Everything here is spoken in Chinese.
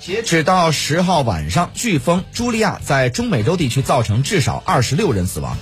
截止到十号晚上，飓风茱莉亚在中美洲地区造成至少二十六人死亡。